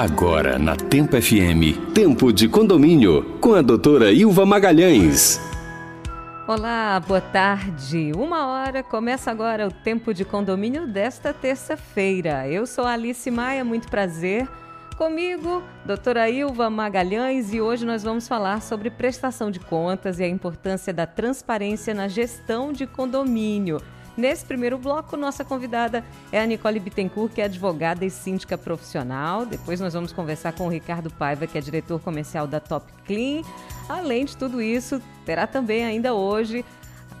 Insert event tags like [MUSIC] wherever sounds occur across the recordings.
Agora na Tempo FM, Tempo de Condomínio, com a doutora Ilva Magalhães. Olá, boa tarde. Uma hora começa agora o Tempo de Condomínio desta terça-feira. Eu sou Alice Maia, muito prazer. Comigo, doutora Ilva Magalhães, e hoje nós vamos falar sobre prestação de contas e a importância da transparência na gestão de condomínio. Nesse primeiro bloco, nossa convidada é a Nicole Bittencourt, que é advogada e síndica profissional. Depois nós vamos conversar com o Ricardo Paiva, que é diretor comercial da Top Clean. Além de tudo isso, terá também ainda hoje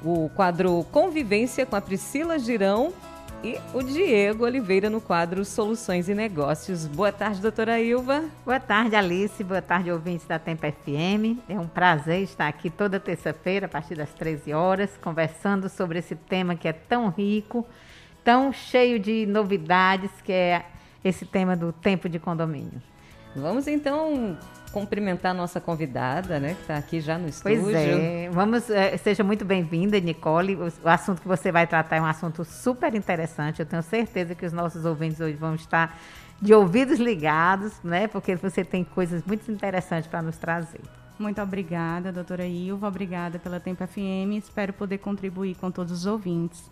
o quadro Convivência com a Priscila Girão, e o Diego Oliveira no quadro Soluções e Negócios. Boa tarde, doutora Ilva. Boa tarde, Alice. Boa tarde, ouvintes da Tempo FM. É um prazer estar aqui toda terça-feira, a partir das 13 horas, conversando sobre esse tema que é tão rico, tão cheio de novidades, que é esse tema do tempo de condomínio. Vamos então cumprimentar a nossa convidada, né, que está aqui já no estúdio. Pois é, vamos, é, seja muito bem-vinda, Nicole. O, o, assunto que você vai tratar é um assunto super interessante. Eu tenho certeza que os nossos ouvintes hoje vão estar de ouvidos ligados, né, porque você tem coisas muito interessantes para nos trazer. Muito obrigada, doutora Ilva. Obrigada pela Tempo FM. Espero poder contribuir com todos os ouvintes.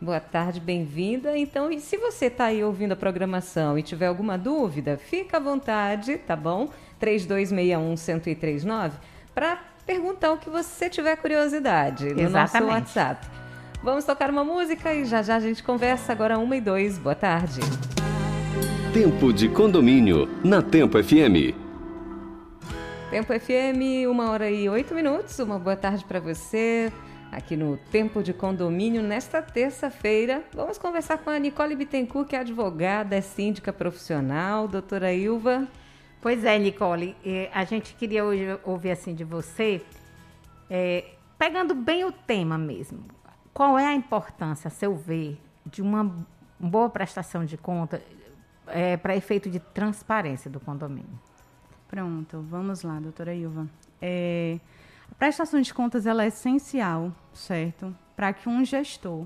Boa tarde, bem-vinda. Então, e se você está aí ouvindo a programação e tiver alguma dúvida, fica à vontade, tá bom? 3261-1039 para perguntar o que você tiver curiosidade no Exatamente. nosso WhatsApp. Vamos tocar uma música e já já a gente conversa agora uma e dois. Boa tarde. Tempo de condomínio na Tempo FM. Tempo FM, uma hora e oito minutos. Uma boa tarde para você aqui no Tempo de Condomínio. Nesta terça-feira, vamos conversar com a Nicole Bittencourt, que é advogada, é síndica profissional. Doutora Ilva. Pois é, Nicole, a gente queria hoje ouvir assim de você, é, pegando bem o tema mesmo. Qual é a importância, a seu ver, de uma boa prestação de conta é, para efeito de transparência do condomínio? Pronto, vamos lá, doutora Ilva. É, a prestação de contas ela é essencial, certo? Para que um gestor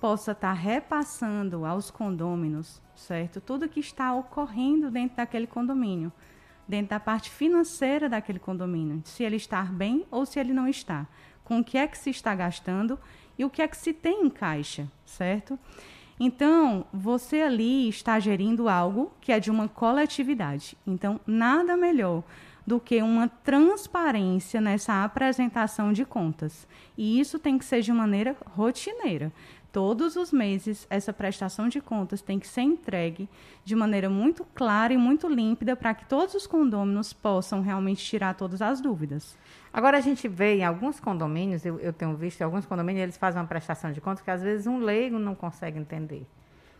possa estar tá repassando aos condôminos, certo? Tudo que está ocorrendo dentro daquele condomínio, dentro da parte financeira daquele condomínio, se ele está bem ou se ele não está, com o que é que se está gastando e o que é que se tem em caixa, certo? Então, você ali está gerindo algo que é de uma coletividade. Então, nada melhor do que uma transparência nessa apresentação de contas. E isso tem que ser de maneira rotineira. Todos os meses, essa prestação de contas tem que ser entregue de maneira muito clara e muito límpida para que todos os condôminos possam realmente tirar todas as dúvidas. Agora, a gente vê em alguns condomínios, eu, eu tenho visto em alguns condomínios, eles fazem uma prestação de contas que às vezes um leigo não consegue entender.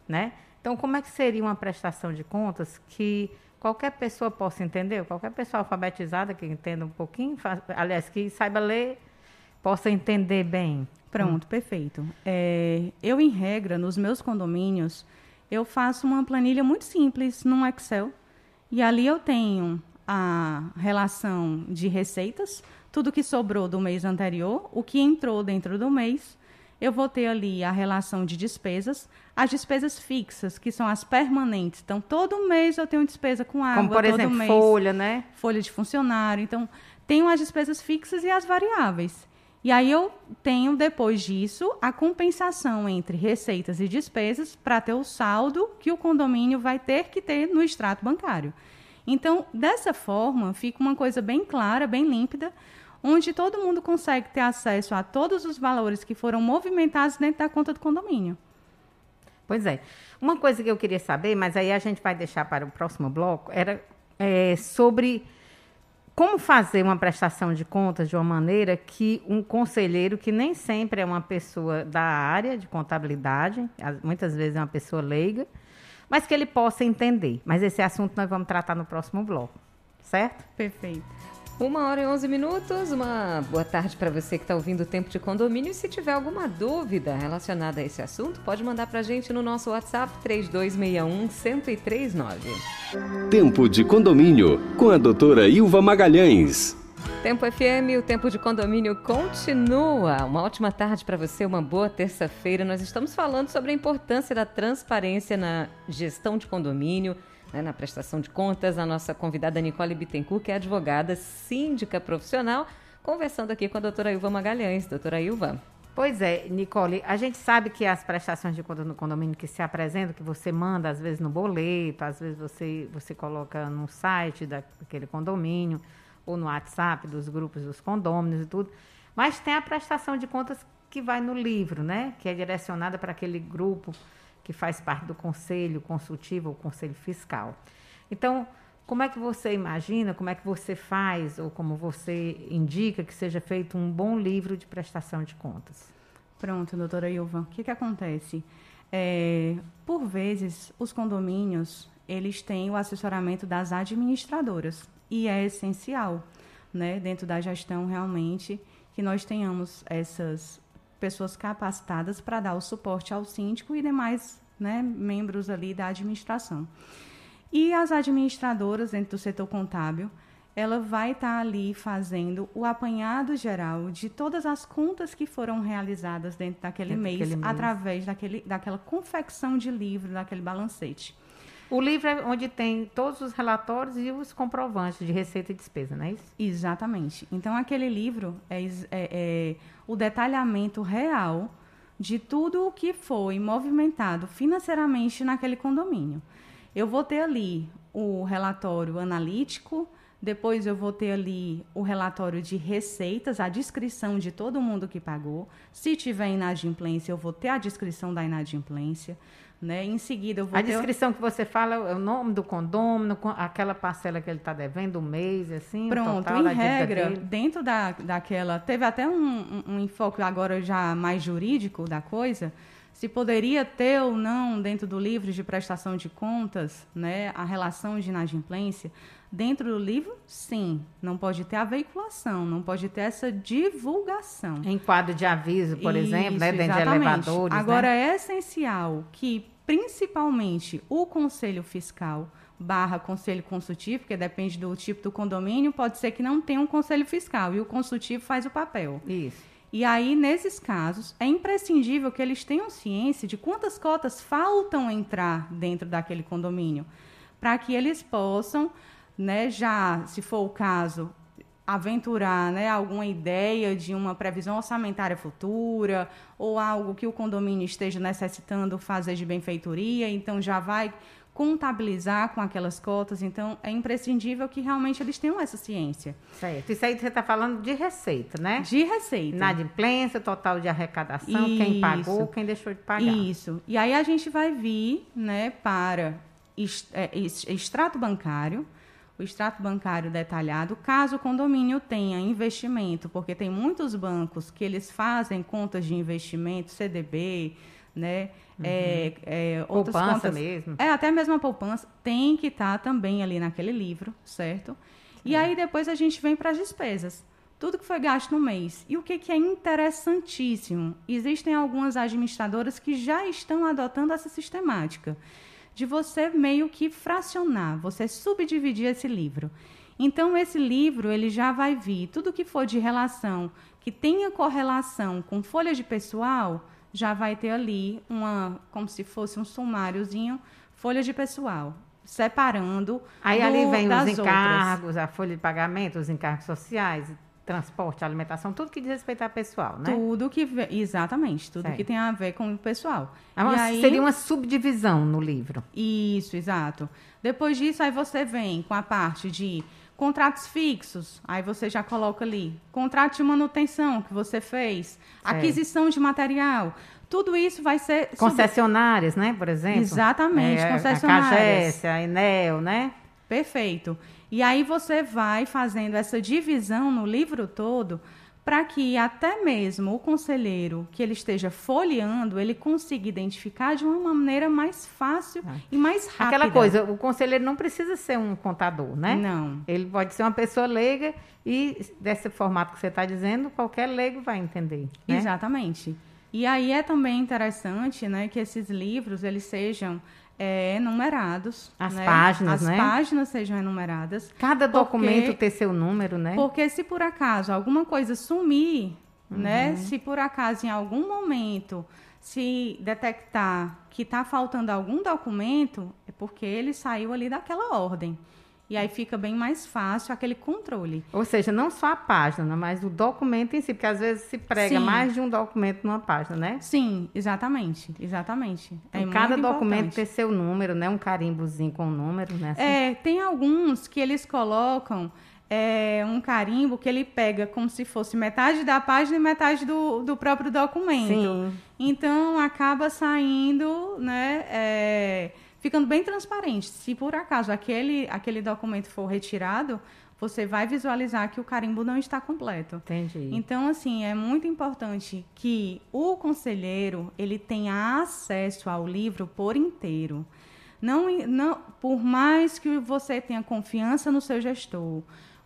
Né? Então, como é que seria uma prestação de contas que qualquer pessoa possa entender? Qualquer pessoa alfabetizada que entenda um pouquinho, aliás, que saiba ler, possa entender bem. Pronto, hum. perfeito. É, eu, em regra, nos meus condomínios, eu faço uma planilha muito simples num Excel. E ali eu tenho a relação de receitas, tudo que sobrou do mês anterior, o que entrou dentro do mês. Eu vou ter ali a relação de despesas, as despesas fixas, que são as permanentes. Então, todo mês eu tenho despesa com água, Como, por exemplo, mês, folha, né? Folha de funcionário. Então, tenho as despesas fixas e as variáveis. E aí eu tenho, depois disso, a compensação entre receitas e despesas para ter o saldo que o condomínio vai ter que ter no extrato bancário. Então, dessa forma, fica uma coisa bem clara, bem límpida, onde todo mundo consegue ter acesso a todos os valores que foram movimentados dentro da conta do condomínio. Pois é. Uma coisa que eu queria saber, mas aí a gente vai deixar para o próximo bloco, era é, sobre como fazer uma prestação de contas de uma maneira que um conselheiro, que nem sempre é uma pessoa da área de contabilidade, muitas vezes é uma pessoa leiga, mas que ele possa entender. Mas esse assunto nós vamos tratar no próximo bloco, certo? Perfeito. Uma hora e onze minutos. Uma boa tarde para você que está ouvindo o Tempo de Condomínio. E se tiver alguma dúvida relacionada a esse assunto, pode mandar para a gente no nosso WhatsApp 3261-1039. Tempo de Condomínio, com a doutora Ilva Magalhães. Tempo FM, o Tempo de Condomínio continua. Uma ótima tarde para você, uma boa terça-feira. Nós estamos falando sobre a importância da transparência na gestão de condomínio, né, na prestação de contas, a nossa convidada Nicole Bittencourt, que é advogada síndica profissional, conversando aqui com a doutora Ilva Magalhães. Doutora Ilva. Pois é, Nicole, a gente sabe que as prestações de contas no condomínio que se apresentam, que você manda às vezes no boleto, às vezes você, você coloca no site daquele condomínio, ou no WhatsApp dos grupos dos condôminos e tudo, mas tem a prestação de contas que vai no livro, né? Que é direcionada para aquele grupo que faz parte do conselho consultivo ou conselho fiscal. Então, como é que você imagina, como é que você faz, ou como você indica que seja feito um bom livro de prestação de contas? Pronto, doutora Ilva. O que, que acontece? É, por vezes, os condomínios, eles têm o assessoramento das administradoras, e é essencial, né, dentro da gestão, realmente, que nós tenhamos essas pessoas capacitadas para dar o suporte ao síndico e demais né, membros ali da administração. E as administradoras dentro do setor contábil, ela vai estar tá ali fazendo o apanhado geral de todas as contas que foram realizadas dentro daquele, dentro mês, mês, através daquele, daquela confecção de livro, daquele balancete. O livro é onde tem todos os relatórios e os comprovantes de receita e despesa, não é isso? Exatamente. Então, aquele livro é, é, é o detalhamento real de tudo o que foi movimentado financeiramente naquele condomínio. Eu vou ter ali o relatório analítico, depois eu vou ter ali o relatório de receitas, a descrição de todo mundo que pagou. Se tiver inadimplência, eu vou ter a descrição da inadimplência. Né? Em seguida, eu vou A ter... descrição que você fala é o nome do condomínio, aquela parcela que ele está devendo, o mês, assim, Pronto, total, em regra, dentro da, daquela... Teve até um, um, um enfoque agora já mais jurídico da coisa, se poderia ter ou não dentro do livro de prestação de contas, né, a relação de inadimplência, dentro do livro, sim, não pode ter a veiculação, não pode ter essa divulgação. Em quadro de aviso, por Isso, exemplo, né, dentro exatamente. de elevadores. Agora né? é essencial que principalmente o conselho fiscal barra conselho consultivo, porque depende do tipo do condomínio, pode ser que não tenha um conselho fiscal e o consultivo faz o papel. Isso. E aí, nesses casos, é imprescindível que eles tenham ciência de quantas cotas faltam entrar dentro daquele condomínio, para que eles possam, né, já, se for o caso, aventurar né, alguma ideia de uma previsão orçamentária futura ou algo que o condomínio esteja necessitando fazer de benfeitoria, então já vai contabilizar com aquelas cotas, então é imprescindível que realmente eles tenham essa ciência. Certo. Isso aí você está falando de receita, né? De receita. Inadimplência, total de arrecadação, Isso. quem pagou, quem deixou de pagar. Isso. E aí a gente vai vir né, para é, extrato bancário, o extrato bancário detalhado, caso o condomínio tenha investimento, porque tem muitos bancos que eles fazem contas de investimento, CDB, né? Uhum. É, é, poupança contas, mesmo. É, até mesmo a poupança tem que estar tá também ali naquele livro, certo? E aí depois a gente vem para as despesas. Tudo que foi gasto no mês. E o que, que é interessantíssimo? Existem algumas administradoras que já estão adotando essa sistemática de você meio que fracionar, você subdividir esse livro. Então, esse livro ele já vai vir tudo que for de relação, que tenha correlação com folha de pessoal, já vai ter ali uma, como se fosse um sumáriozinho, folha de pessoal, separando. Aí do, ali vem os encargos, outras. a folha de pagamento, os encargos sociais, transporte, alimentação, tudo que diz respeito ao pessoal, né? Tudo que exatamente, tudo certo. que tem a ver com o pessoal. É uma, aí, seria uma subdivisão no livro. Isso, exato. Depois disso, aí você vem com a parte de Contratos fixos, aí você já coloca ali. Contrato de manutenção que você fez, aquisição de material. Tudo isso vai ser. Concessionárias, né? Por exemplo. Exatamente, é, concessionárias. A Cagesse, a Enel, né? Perfeito. E aí você vai fazendo essa divisão no livro todo para que até mesmo o conselheiro que ele esteja folheando, ele consiga identificar de uma maneira mais fácil ah. e mais rápida. Aquela coisa, o conselheiro não precisa ser um contador, né? Não. Ele pode ser uma pessoa leiga e desse formato que você está dizendo, qualquer leigo vai entender. Né? Exatamente. E aí é também interessante, né, que esses livros eles sejam é, numerados. As né? páginas, As né? páginas sejam enumeradas. Cada documento ter seu número, né? Porque se por acaso alguma coisa sumir, né? uhum. né? Se por acaso em algum momento se detectar que está faltando algum documento, porque ele saiu ali daquela ordem. E aí fica bem mais fácil aquele controle. Ou seja, não só a página, mas o documento em si, porque às vezes se prega Sim. mais de um documento numa página, né? Sim, exatamente, exatamente. É então, cada documento tem seu número, né? Um carimbozinho com o número, né? Assim. É, tem alguns que eles colocam é, um carimbo que ele pega como se fosse metade da página e metade do, do próprio documento. Sim. Então acaba saindo, né? É, ficando bem transparente. Se por acaso aquele, aquele documento for retirado, você vai visualizar que o carimbo não está completo. Entendi. Então, assim, é muito importante que o conselheiro ele tenha acesso ao livro por inteiro. Não, não, por mais que você tenha confiança no seu gestor,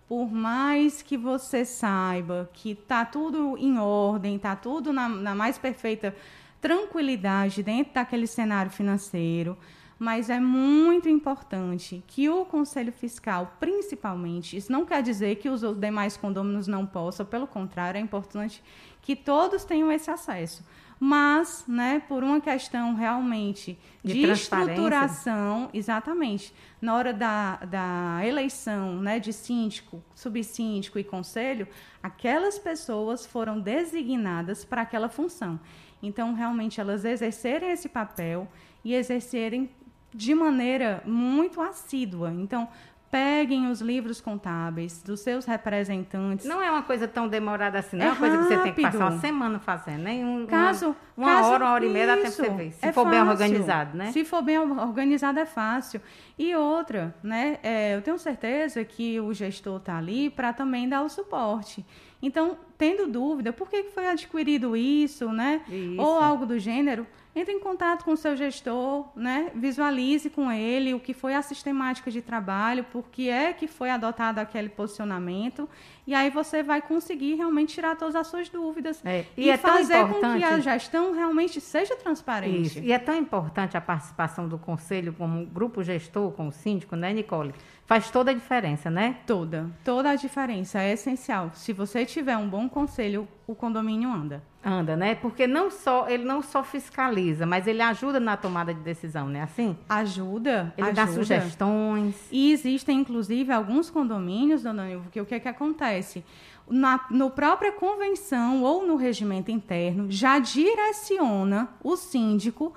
por mais que você saiba que está tudo em ordem, está tudo na, na mais perfeita tranquilidade dentro daquele cenário financeiro, mas é muito importante que o Conselho Fiscal, principalmente, isso não quer dizer que os demais condôminos não possam, pelo contrário, é importante que todos tenham esse acesso. Mas, né, por uma questão realmente de, de estruturação, exatamente, na hora da, da eleição né, de síndico, subsíndico e conselho, aquelas pessoas foram designadas para aquela função. Então, realmente, elas exercerem esse papel e exercerem de maneira muito assídua. Então, peguem os livros contábeis dos seus representantes. Não é uma coisa tão demorada assim, não é, é uma coisa que você tem que passar uma semana fazendo, nem um, caso, uma, uma caso, hora, uma hora e meia dá tempo você ver. Se é for fácil. bem organizado, né? Se for bem organizado é fácil. E outra, né? É, eu tenho certeza que o gestor está ali para também dar o suporte. Então, tendo dúvida, por que foi adquirido isso, né? Isso. Ou algo do gênero, entre em contato com o seu gestor, né? visualize com ele o que foi a sistemática de trabalho, por que é que foi adotado aquele posicionamento, e aí você vai conseguir realmente tirar todas as suas dúvidas é, e, e é fazer com que a gestão realmente seja transparente. Isso. E é tão importante a participação do conselho como grupo gestor, como síndico, né, Nicole? Faz toda a diferença, né? Toda, toda a diferença é essencial. Se você tiver um bom conselho, o condomínio anda. Anda, né? Porque não só ele não só fiscaliza, mas ele ajuda na tomada de decisão, né? Assim? Ajuda. Ele ajuda. dá sugestões. E existem, inclusive, alguns condomínios, dona Nilva, que o que, é que acontece? Na no própria convenção ou no regimento interno, já direciona o síndico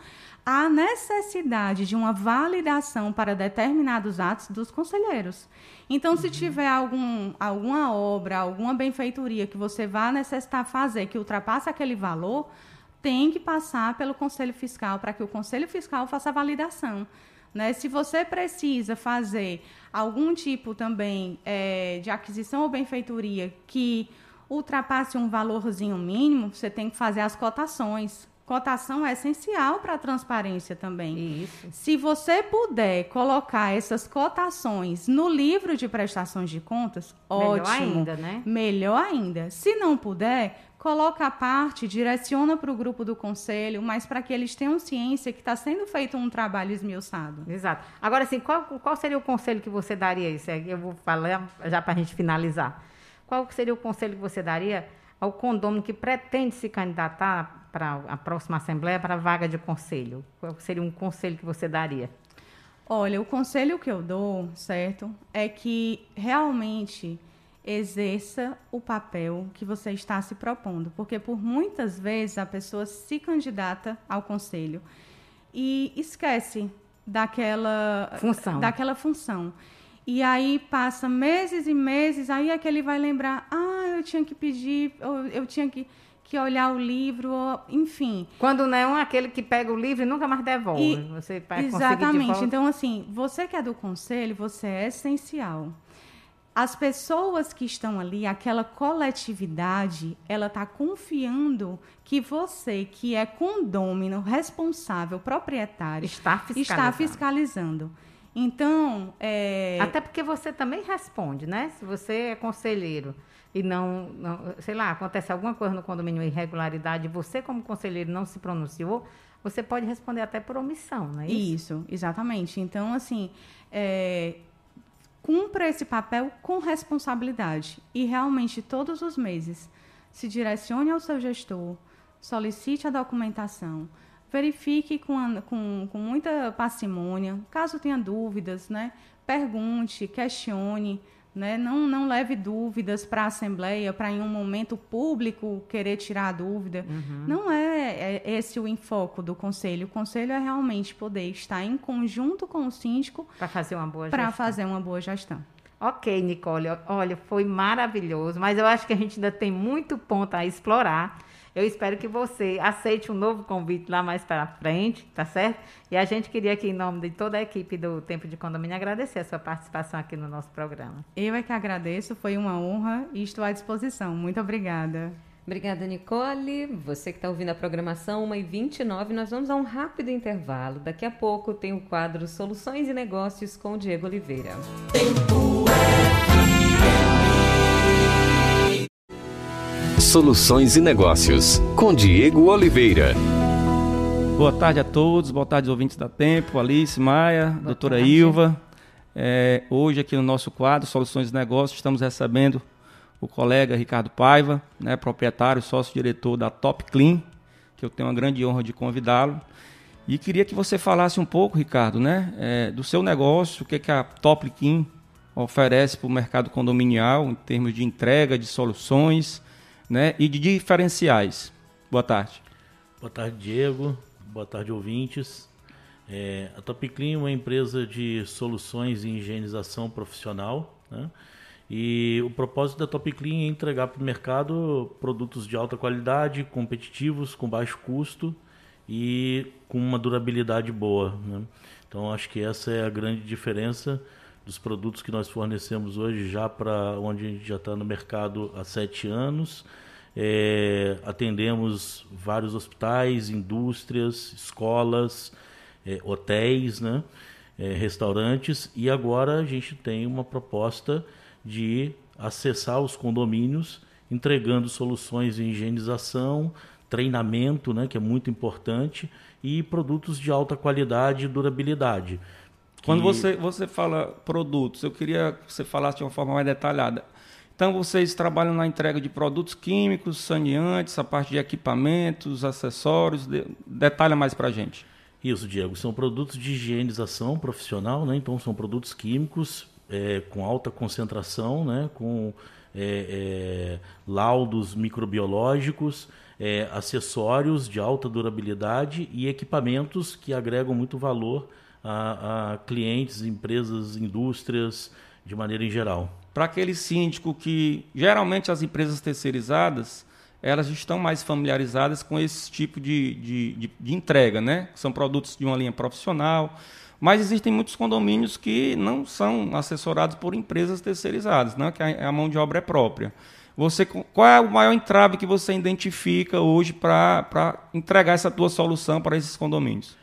a necessidade de uma validação para determinados atos dos conselheiros. Então, uhum. se tiver algum, alguma obra, alguma benfeitoria que você vá necessitar fazer que ultrapasse aquele valor, tem que passar pelo Conselho Fiscal para que o Conselho Fiscal faça a validação. Né? Se você precisa fazer algum tipo também é, de aquisição ou benfeitoria que ultrapasse um valorzinho mínimo, você tem que fazer as cotações Cotação é essencial para a transparência também. Isso. Se você puder colocar essas cotações no livro de prestações de contas, Melhor ótimo. Melhor ainda, né? Melhor ainda. Se não puder, coloca a parte, direciona para o grupo do conselho, mas para que eles tenham ciência que está sendo feito um trabalho esmiuçado. Exato. Agora, assim, qual, qual seria o conselho que você daria? Isso aqui eu vou falar já para a gente finalizar. Qual seria o conselho que você daria ao condômino que pretende se candidatar para a próxima Assembleia para a vaga de conselho? Qual seria um conselho que você daria? Olha, o conselho que eu dou, certo, é que realmente exerça o papel que você está se propondo, porque por muitas vezes a pessoa se candidata ao conselho e esquece daquela função. Daquela função. E aí passa meses e meses, aí é que ele vai lembrar, ah, eu tinha que pedir, eu, eu tinha que, que olhar o livro, enfim. Quando não é um aquele que pega o livro e nunca mais devolve. E, você vai exatamente. Então, assim, você que é do conselho, você é essencial. As pessoas que estão ali, aquela coletividade, ela está confiando que você, que é condômino, responsável, proprietário, está fiscalizando. Está fiscalizando. Então, é... até porque você também responde, né? Se você é conselheiro e não, não, sei lá, acontece alguma coisa no condomínio irregularidade, você como conselheiro não se pronunciou, você pode responder até por omissão, não é isso? Isso, exatamente. Então, assim, é, cumpra esse papel com responsabilidade e realmente todos os meses se direcione ao seu gestor, solicite a documentação, verifique com, com, com muita parcimônia. Caso tenha dúvidas, né, pergunte, questione. Né? Não, não leve dúvidas para a Assembleia, para em um momento público querer tirar a dúvida. Uhum. Não é, é, esse o enfoque do Conselho. O Conselho é realmente poder estar em conjunto com o síndico para fazer uma boa gestão. Para fazer uma boa gestão. Ok, Nicole, olha, foi maravilhoso, mas eu acho que a gente ainda tem muito ponto a explorar. Eu espero que você aceite um novo convite lá mais para frente, tá certo? E a gente queria aqui, em nome de toda a equipe do Tempo de Condomínio, agradecer a sua participação aqui no nosso programa. Eu é que agradeço, foi uma honra e estou à disposição. Muito obrigada. Obrigada, Nicole. Você que está ouvindo a programação 1h29, nós vamos a um rápido intervalo. Daqui a pouco tem o quadro Soluções e Negócios com o Diego Oliveira. Tempo Soluções e Negócios, com Diego Oliveira. Boa tarde a todos, boa tarde ouvintes da Tempo, Alice, Maia, boa doutora tarde. Ilva. É, hoje aqui no nosso quadro Soluções e Negócios estamos recebendo o colega Ricardo Paiva, né, proprietário, sócio-diretor da Top Clean, que eu tenho a grande honra de convidá-lo. E queria que você falasse um pouco, Ricardo, né, é, do seu negócio, o que, que a Top Clean oferece para o mercado condominial em termos de entrega de soluções né, e de diferenciais. Boa tarde. Boa tarde, Diego. Boa tarde, ouvintes. É, a Top Clean é uma empresa de soluções e higienização profissional. Né? E o propósito da Top Clean é entregar para o mercado produtos de alta qualidade, competitivos, com baixo custo e com uma durabilidade boa. Né? Então, acho que essa é a grande diferença dos produtos que nós fornecemos hoje, já para onde a gente já está no mercado há sete anos. É, atendemos vários hospitais, indústrias, escolas, é, hotéis, né? É, restaurantes, e agora a gente tem uma proposta de acessar os condomínios entregando soluções de higienização, treinamento, né, que é muito importante, e produtos de alta qualidade e durabilidade. Quando você, você fala produtos, eu queria que você falasse de uma forma mais detalhada. Então, vocês trabalham na entrega de produtos químicos, saneantes, a parte de equipamentos, acessórios. De, detalha mais para a gente. Isso, Diego. São produtos de higienização profissional, né? então são produtos químicos é, com alta concentração, né? com é, é, laudos microbiológicos, é, acessórios de alta durabilidade e equipamentos que agregam muito valor a, a clientes, empresas, indústrias, de maneira em geral. Para aquele síndico que geralmente as empresas terceirizadas elas estão mais familiarizadas com esse tipo de, de, de, de entrega, né? São produtos de uma linha profissional, mas existem muitos condomínios que não são assessorados por empresas terceirizadas, né? que a, mão de obra é própria. Você, qual é o maior entrave que você identifica hoje para entregar essa tua solução para esses condomínios?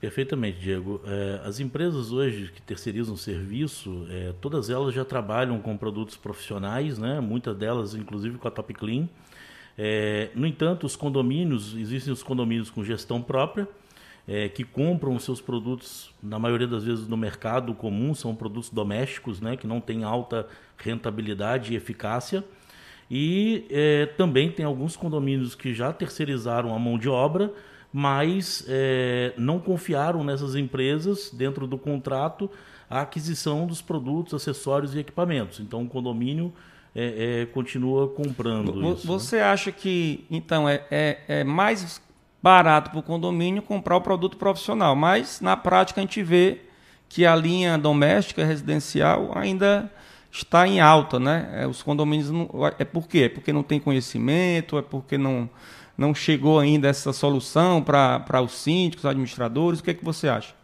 Perfeitamente, Diego. É, as empresas hoje que terceirizam serviço, é, todas elas já trabalham com produtos profissionais, né? muitas delas, inclusive, com a Top Clean. É, no entanto, os condomínios, existem os condomínios com gestão própria, é, que compram seus produtos, na maioria das vezes, no mercado comum, são produtos domésticos, né? que não têm alta rentabilidade e eficácia. E é, também tem alguns condomínios que já terceirizaram a mão de obra, mas é, não confiaram nessas empresas, dentro do contrato, a aquisição dos produtos, acessórios e equipamentos. Então, o condomínio é, é, continua comprando Você isso. Né? Você né? acha que, então, é, é, é mais barato para o condomínio comprar o produto profissional, mas na prática a gente vê que a linha doméstica residencial ainda está em alta, né? É, os condomínios não, é por quê? É porque não tem conhecimento, é porque não não chegou ainda essa solução para os síndicos, administradores? O que, é que você acha?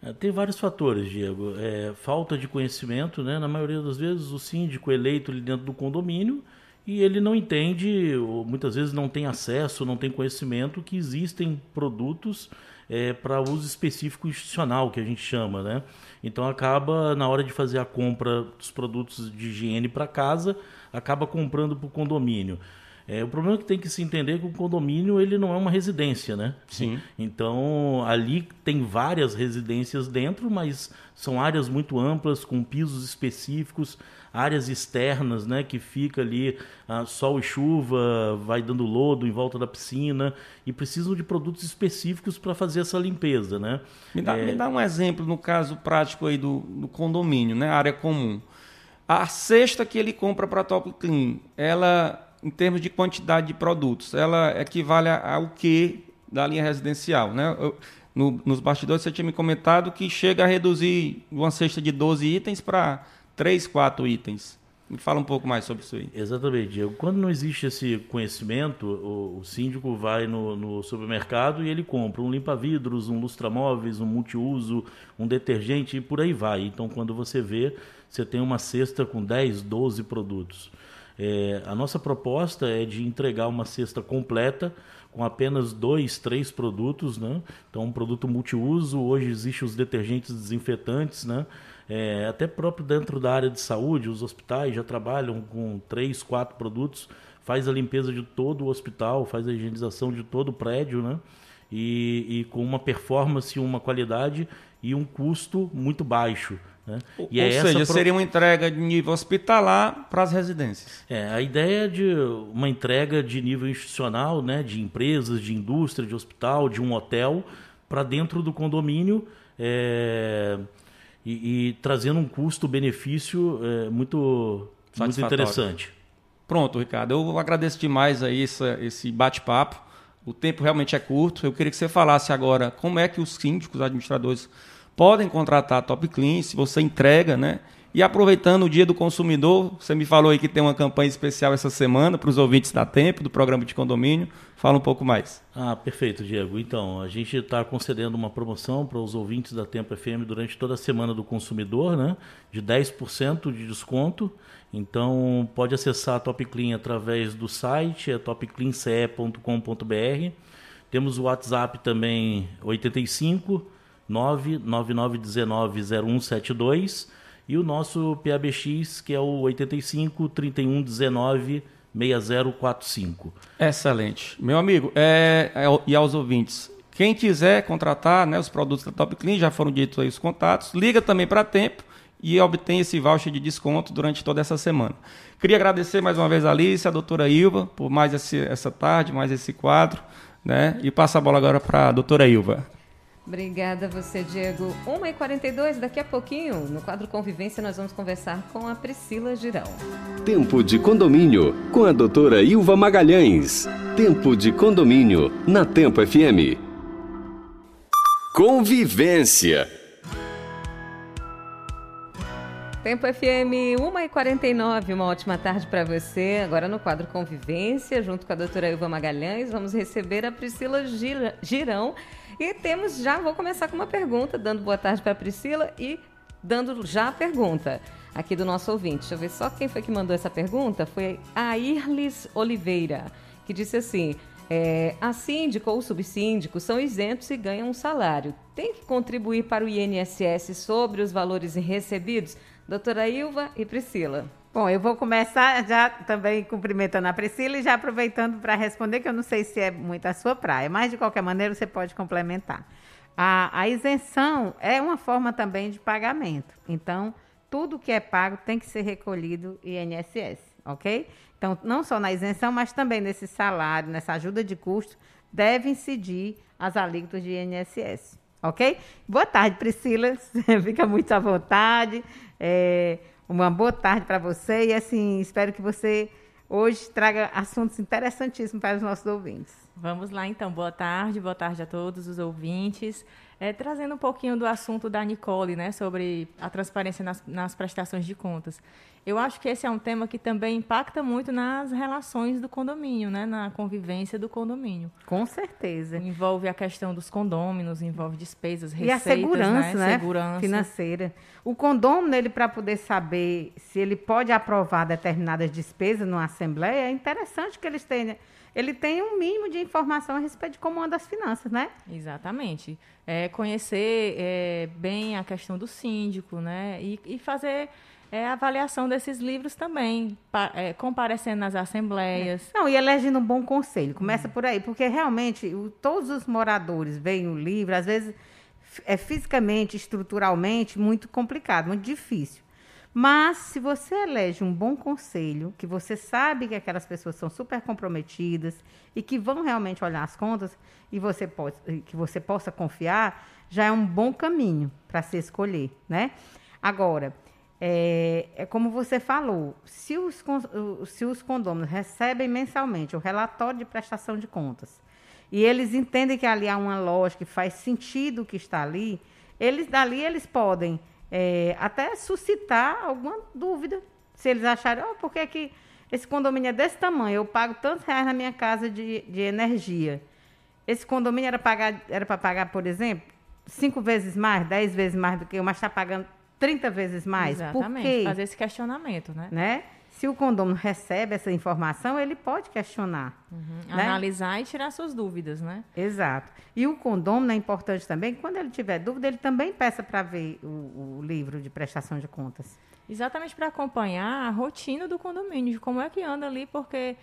É, tem vários fatores, Diego. É, falta de conhecimento, né? Na maioria das vezes, o síndico eleito ali dentro do condomínio e ele não entende, ou muitas vezes não tem acesso, não tem conhecimento que existem produtos é, para uso específico institucional, que a gente chama, né? Então acaba, na hora de fazer a compra dos produtos de higiene para casa, acaba comprando para o condomínio. É, o problema é que tem que se entender que o condomínio ele não é uma residência, né? Sim. Então, ali tem várias residências dentro, mas são áreas muito amplas, com pisos específicos, áreas externas, né? Que fica ali ah, sol e chuva, vai dando lodo em volta da piscina e precisam de produtos específicos para fazer essa limpeza, né? Me dá, É, me dá um exemplo no caso prático aí do, do condomínio, né? Área comum. A cesta que ele compra para Top Clean, ela, em termos de quantidade de produtos, ela equivale ao que da linha residencial, né? Eu- no- nos bastidores você tinha me comentado que chega a reduzir uma cesta de 12 itens para 3, 4 itens. Me fala um pouco mais sobre isso aí. Exatamente, Diego. Quando não existe esse conhecimento, o, o síndico vai no, no supermercado e ele compra um limpa-vidros, um lustramóveis, um multiuso, um detergente e por aí vai. Então, quando você vê, você tem uma cesta com 10, 12 produtos. É, a nossa proposta é de entregar uma cesta completa com apenas dois, três produtos, né? Então, um produto multiuso. Hoje existem os detergentes desinfetantes, né? É, até próprio dentro da área de saúde, os hospitais já trabalham com três, quatro produtos, faz a limpeza de todo o hospital, faz a higienização de todo o prédio, né? E, e com uma performance, uma qualidade e um custo muito baixo. Né? E Ou é seja, pro- seria uma entrega de nível hospitalar para as residências. é, a ideia é de uma entrega de nível institucional, né, de empresas, de indústria, de hospital, de um hotel, para dentro do condomínio é, e, e trazendo um custo-benefício é, muito, muito interessante. Pronto, Ricardo. Eu agradeço demais aí essa- esse bate-papo. O tempo realmente é curto. Eu queria que você falasse agora como é que os síndicos, administradores, podem contratar a Top Clean, se você entrega, né? E aproveitando o Dia do Consumidor, você me falou aí que tem uma campanha especial essa semana para os ouvintes da Tempo, do programa de condomínio. Fala um pouco mais. Ah, perfeito, Diego. Então, a gente está concedendo uma promoção para os ouvintes da Tempo FM durante toda a semana do consumidor, né? De 10% de desconto. Então, pode acessar a Top Clean através do site, é topcleance.com.br. Temos o WhatsApp também, 85 99919 0172 e o nosso PABX, que é o 85 3119 6045. Excelente. Meu amigo, é, é, e aos ouvintes, quem quiser contratar né, os produtos da Top Clean, já foram ditos aí os contatos, liga também para Tempo e obtém esse voucher de desconto durante toda essa semana. Queria agradecer mais uma vez a Alice, a doutora Ilva, por mais esse, essa tarde, mais esse quadro, né? E passa a bola agora para a doutora Ilva. Obrigada a você, Diego. 1h42, daqui a pouquinho, no quadro Convivência, nós vamos conversar com a Priscila Girão. Tempo de Condomínio, com a doutora Ilva Magalhães. Tempo de Condomínio, na Tempo FM. Convivência. Tempo FM 1h49, uma ótima tarde para você. Agora no quadro Convivência, junto com a doutora Ilva Magalhães, vamos receber a Priscila Girão. E temos já, vou começar com uma pergunta, dando boa tarde para a Priscila e dando já a pergunta aqui do nosso ouvinte. Deixa eu ver só quem foi que mandou essa pergunta. Foi a Irlis Oliveira, que disse assim: é, a síndico ou subsíndico são isentos e ganham um salário. Tem que contribuir para o INSS sobre os valores recebidos? Doutora Ilva e Priscila. Bom, eu vou começar já também cumprimentando a Priscila e já aproveitando para responder, que eu não sei se é muito a sua praia, mas de qualquer maneira você pode complementar. A, a isenção é uma forma também de pagamento. Então, tudo que é pago tem que ser recolhido INSS, ok? Então, não só na isenção, mas também nesse salário, nessa ajuda de custo, deve incidir as alíquotas de INSS, ok? Boa tarde, Priscila. [LAUGHS] Fica muito à vontade. É, uma boa tarde para você e assim espero que você hoje traga assuntos interessantíssimos para os nossos ouvintes. Vamos lá então, boa tarde, boa tarde a todos os ouvintes. É, trazendo um pouquinho do assunto da Nicole, né, sobre a transparência nas, nas prestações de contas. Eu acho que esse é um tema que também impacta muito nas relações do condomínio, né, na convivência do condomínio. Com certeza. Envolve a questão dos condôminos, envolve despesas, E a receitas, segurança, né? Segurança. Financeira. O condômino, ele para poder saber se ele pode aprovar determinadas despesas numa assembleia, é interessante que eles tenham, ele tenha um mínimo de informação a respeito de como anda as finanças, né? Exatamente. É, conhecer é, bem a questão do síndico, né? E, e fazer é a avaliação desses livros também, pa, é, comparecendo nas assembleias. Não, e elegendo um bom conselho. Começa por aí, porque realmente o, todos os moradores veem o livro, às vezes é fisicamente, estruturalmente muito complicado, muito difícil. Mas se você elege um bom conselho, que você sabe que aquelas pessoas são super comprometidas e que vão realmente olhar as contas e você pode, que você possa confiar, já é um bom caminho para se escolher, né? Agora, é, é, como você falou, se os, se os condôminos recebem mensalmente o relatório de prestação de contas e eles entendem que ali há uma lógica, que faz sentido o que está ali, eles dali eles podem é, até suscitar alguma dúvida. Se eles acharem, oh, por que, que esse condomínio é desse tamanho? Eu pago tantos reais na minha casa de, de energia. Esse condomínio era para era pagar, por exemplo, cinco vezes mais, dez vezes mais do que eu, mas está pagando 30 vezes mais. Exatamente. Por quê? Fazer esse questionamento, né? né? Se o condomínio recebe essa informação, ele pode questionar. Uhum. Né? Analisar e tirar suas dúvidas, né? Exato. E o condomínio é importante também, quando ele tiver dúvida, ele também peça para ver o, o, livro de prestação de contas. Exatamente para acompanhar a rotina do condomínio, de como é que anda ali, porque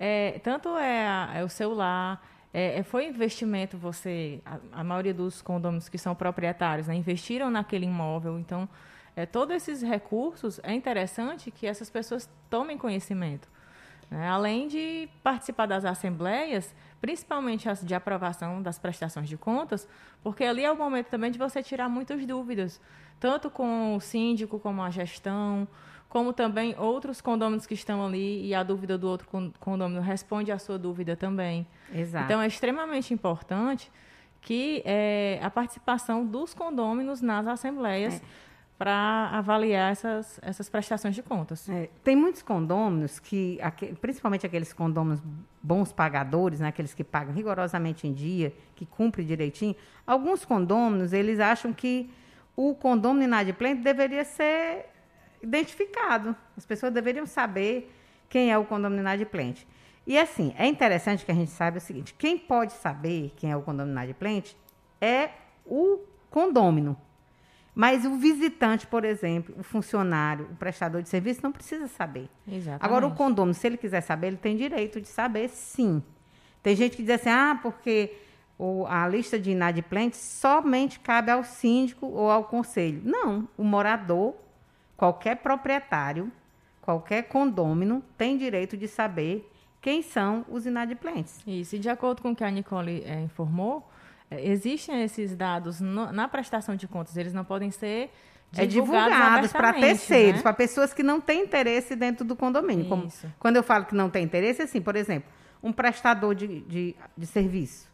é, tanto é, a, é, o celular, é, é, foi investimento, você. A, a, maioria dos condôminos que são proprietários né, investiram naquele imóvel, então é, todos esses recursos, é interessante que essas pessoas tomem conhecimento. Né? Além de participar das assembleias, principalmente as de aprovação das prestações de contas, porque ali é o momento também de você tirar muitas dúvidas, tanto com o síndico como a gestão, como também outros condôminos que estão ali e a dúvida do outro condômino responde à sua dúvida também. Exato. Então é extremamente importante que é, a participação dos condôminos nas assembleias. É para avaliar essas, essas prestações de contas. É, tem muitos condôminos que, principalmente aqueles condôminos bons pagadores, né, aqueles que pagam rigorosamente em dia, que cumprem direitinho, alguns condôminos, eles acham que o condômino inadimplente deveria ser identificado. As pessoas deveriam saber quem é o condômino inadimplente. E assim, é interessante que a gente saiba o seguinte, quem pode saber quem é o condômino inadimplente é o condômino, mas o visitante, por exemplo, o funcionário, o prestador de serviço, não precisa saber. Exatamente. Agora, o condomínio, se ele quiser saber, ele tem direito de saber, sim. Tem gente que diz assim, ah, porque o, a lista de inadimplentes somente cabe ao síndico ou ao conselho. Não, o morador, qualquer proprietário, qualquer condômino tem direito de saber quem são os inadimplentes. Isso, e de acordo com o que a Nicole é, informou, existem esses dados no, na prestação de contas, eles não podem ser é divulgados para terceiros, né? para pessoas que não têm interesse dentro do condomínio. Como, quando eu falo que não tem interesse, assim, por exemplo, um prestador de, de, de, serviço.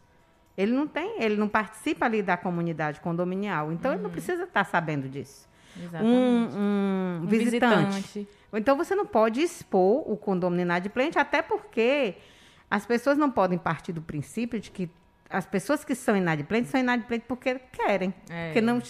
Ele não tem, ele não participa ali da comunidade condominial, então uhum. ele não uhum. precisa estar sabendo disso. Exatamente. Um, um, um visitante. visitante. Então você não pode expor o condomínio inadimplente, até porque as pessoas não podem partir do princípio de que as pessoas que são inadimplentes são inadimplentes porque querem, é. porque não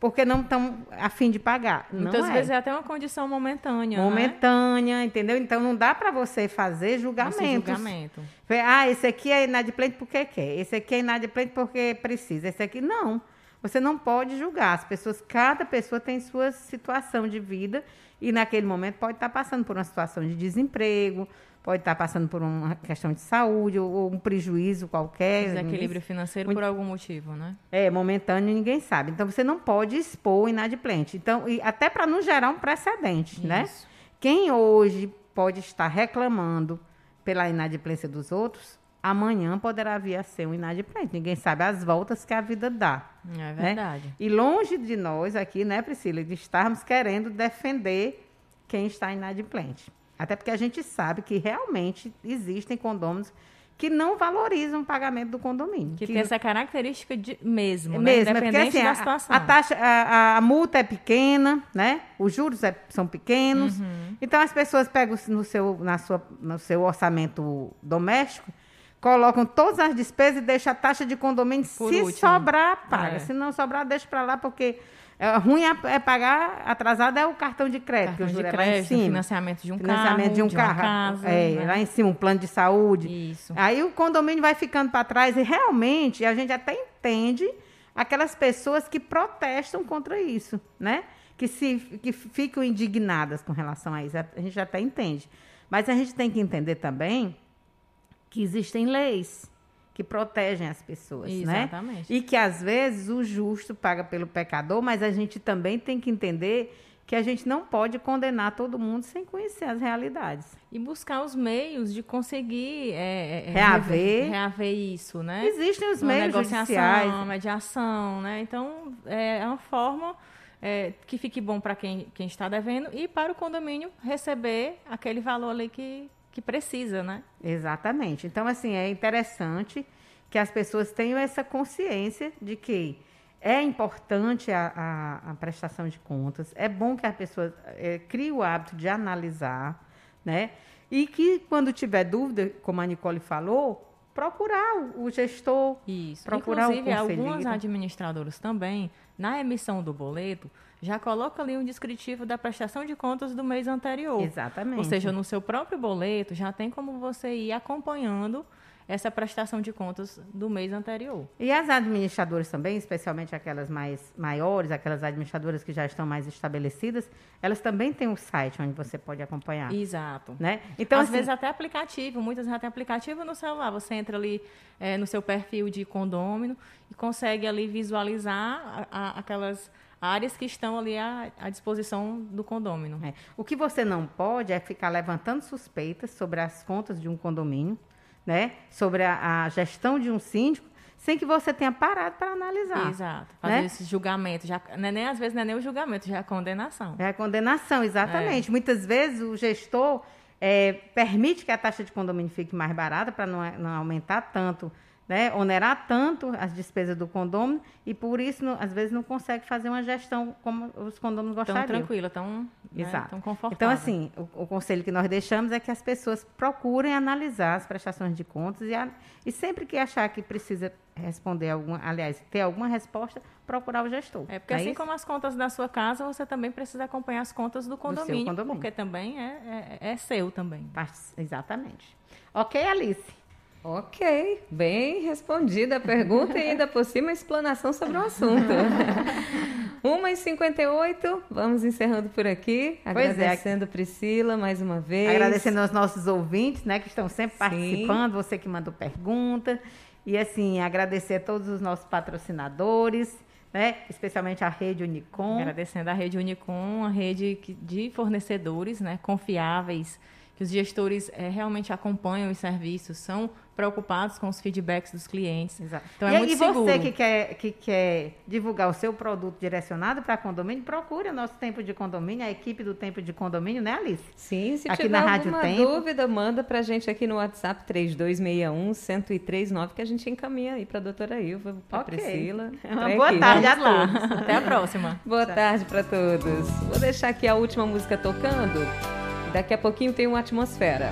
porque não estão a fim de pagar. Muitas é. vezes é até uma condição momentânea. Né? Momentânea, né? entendeu? Então não dá para você fazer julgamentos. Esse julgamento. Ah, esse aqui é inadimplente porque quer, esse aqui é inadimplente porque precisa, esse aqui não. Você não pode julgar. As pessoas, cada pessoa tem sua situação de vida e naquele momento pode estar passando por uma situação de desemprego, pode estar passando por uma questão de saúde ou, ou um prejuízo qualquer. Desequilíbrio financeiro muito... por algum motivo, né? É, momentâneo ninguém sabe. Então você não pode expor o inadimplente. Então, e até para não gerar um precedente, né? Isso. né? Quem hoje pode estar reclamando pela inadimplência dos outros, amanhã poderá vir a ser um inadimplente. Ninguém sabe as voltas que a vida dá. É né? verdade. Né? E longe de nós aqui, né, Priscila, de estarmos querendo defender quem está inadimplente. Até porque a gente sabe que realmente existem condôminos que não valorizam o pagamento do condomínio. Que, que tem essa característica de mesmo, né? mesmo, Independente é porque, assim, da situação. A, a taxa, a, a, multa é pequena, né? Os juros é, são pequenos. Uhum. Então as pessoas pegam no seu, na sua, no seu orçamento doméstico, colocam todas as despesas e deixam a taxa de condomínio. Por se último. sobrar, paga. É. Se não sobrar, deixa para lá, porque é, ruim é, é, pagar atrasado é o cartão de crédito, cartão de crédito, lá em cima. financiamento de um financiamento carro, de um de carro, casa, é, né? lá em cima um plano de saúde. Isso. Aí o condomínio vai ficando para trás e realmente a gente até entende aquelas pessoas que protestam contra isso, né? que, se, que ficam indignadas com relação a isso. A gente até entende. Mas a gente tem que entender também que existem leis que protegem as pessoas, né? Exatamente. E que às vezes o justo paga pelo pecador, mas a gente também tem que entender que a gente não pode condenar todo mundo sem conhecer as realidades. E buscar os meios de conseguir é, é, Reaver. reaver isso, né? Existem os Uma meios negociação, judiciais. uma mediação, né? Então, é uma forma é, que fique bom para quem, quem está devendo e para o condomínio receber aquele valor ali que, que precisa, né? Exatamente. Então, assim, é interessante que as pessoas tenham essa consciência de que é importante a, a- a prestação de contas, é bom que a pessoa eh, crie o hábito de analisar, né? E que, quando tiver dúvida, como a Nicole falou, procurar o, gestor. Isso. Procurar o Inclusive, algumas administradoras também, na emissão do boleto, já coloca ali um descritivo da prestação de contas do mês anterior. Exatamente. Ou seja, no seu próprio boleto já tem como você ir acompanhando essa prestação de contas do mês anterior. E as administradoras também, especialmente aquelas mais maiores, aquelas administradoras que já estão mais estabelecidas, elas também têm um site onde você pode acompanhar. Exato. Né? Então, Às assim, vezes até aplicativo, muitas já têm aplicativo no celular. Você entra ali eh, no seu perfil de condômino e consegue ali visualizar a- a- aquelas áreas que estão ali à, à disposição do condômino. É. O que você não pode é ficar levantando suspeitas sobre as contas de um condomínio, né? sobre a, a gestão de um síndico, sem que você tenha parado para analisar. Exato. Fazer né? esse julgamento. Já, não é nem, às vezes não é nem o julgamento, já é a condenação. É a condenação, exatamente. Muitas vezes o gestor é, permite que a taxa de condomínio fique mais barata para não, não aumentar tanto, né? onerar tanto as despesas do condomínio e por isso, não- às vezes, não consegue fazer uma gestão como os condôminos Tão gostariam. tranquila, tão, né, tão confortável. Então, assim, o, o conselho que nós deixamos é que as pessoas procurem analisar as prestações de contas e, a- e sempre que achar que precisa responder alguma, aliás, ter alguma resposta, procurar o gestor. É porque Não assim isso? como as contas da sua casa, você também precisa acompanhar as contas do condomínio, condomínio. porque também é, é, é seu também. Exatamente. Ok, Alice? Ok, bem respondida a pergunta e ainda por cima a explanação sobre o assunto. [LAUGHS] 1h58, vamos encerrando por aqui. Pois é. Agradecendo Priscila mais uma vez. Agradecendo aos nossos ouvintes, né, que estão sempre Sim. participando, você que mandou pergunta. E assim, agradecer a todos os nossos patrocinadores, né, especialmente a Rede Unicom. Agradecendo a rede Unicom, uma rede de fornecedores né, confiáveis, que os gestores eh, realmente acompanham os serviços, são preocupados com os feedbacks dos clientes. Exato. Então e, é muito e você seguro. que quer, que quer divulgar o seu produto direcionado para condomínio, procure o nosso Tempo de Condomínio, a equipe do Tempo de Condomínio, né, Alice? Sim, se Aqui tiver na Rádio alguma Tempo. dúvida, manda pra gente aqui no WhatsApp 3261-1039 que a gente encaminha aí pra doutora Ilva, pra Ok. Priscila. Uma pra boa equipe. tarde a Vamos lá. todos. Até a próxima. Boa tarde pra todos. Vou deixar aqui a última música tocando. Daqui a pouquinho tem uma atmosfera.